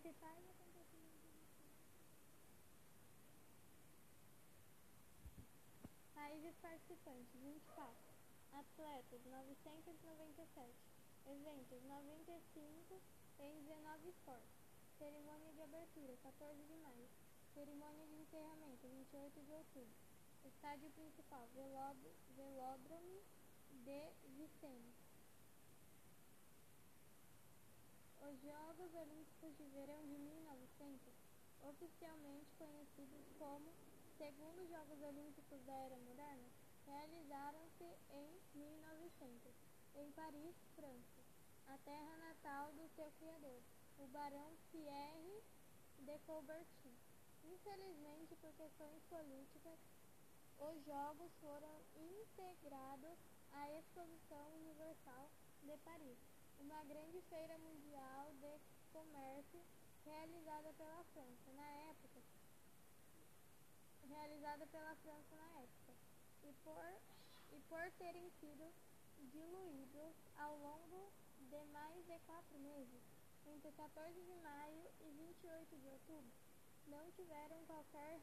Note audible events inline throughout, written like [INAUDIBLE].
principais acontecimentos Países participantes, 24. Atletas, 997. Eventos, 95 em 19 esportes. Cerimônia de abertura, 14 de maio. Cerimônia de encerramento, 28 de outubro. Estádio principal, Velódromo de Vicente. Os Jogos Olímpicos de Verão de 1900, oficialmente conhecidos como Segundos Jogos Olímpicos da Era Moderna, realizaram-se em 1900, em Paris, França, a terra natal do seu criador, o barão Pierre de Coubertin. Infelizmente, por questões políticas, os Jogos foram integrados à Exposição Universal de Paris, uma grande feira mundial de comércio realizada pela França na época, realizada pela França na época, e por, e por terem sido diluídos ao longo de mais de quatro meses, entre 14 de maio e 28 de outubro, não tiveram qualquer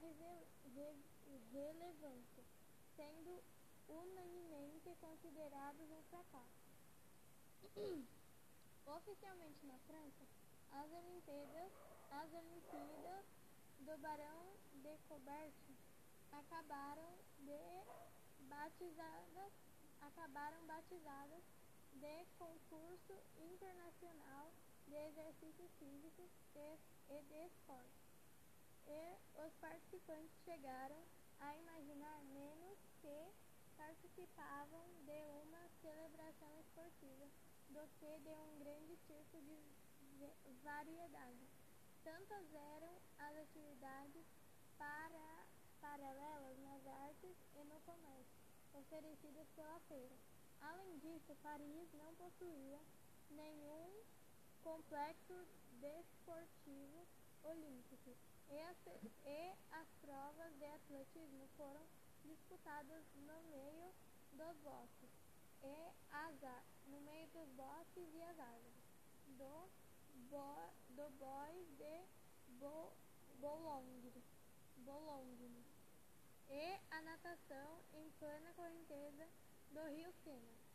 relevância, sendo unanimemente considerados um fracasso. [CLEARS THROAT] Oficialmente na França, as Olimpíadas, as Olimpíadas do Barão de Coubertin acabaram de batizadas, acabaram batizadas de concurso internacional de exercícios físicos e de esporte. E os participantes chegaram a imaginar menos que participavam de uma celebração esportiva do que de um grande circo de variedade. Tantas eram as atividades para, paralelas nas artes e no comércio oferecidas pela feira. Além disso, Paris não possuía nenhum complexo desportivo olímpico e as, e as provas de atletismo foram disputadas no meio dos bosques e as, no meio dos bosques e as árvores do, bo, do bois de Bo, Bolongue e a natação em plena correnteza do rio Sena.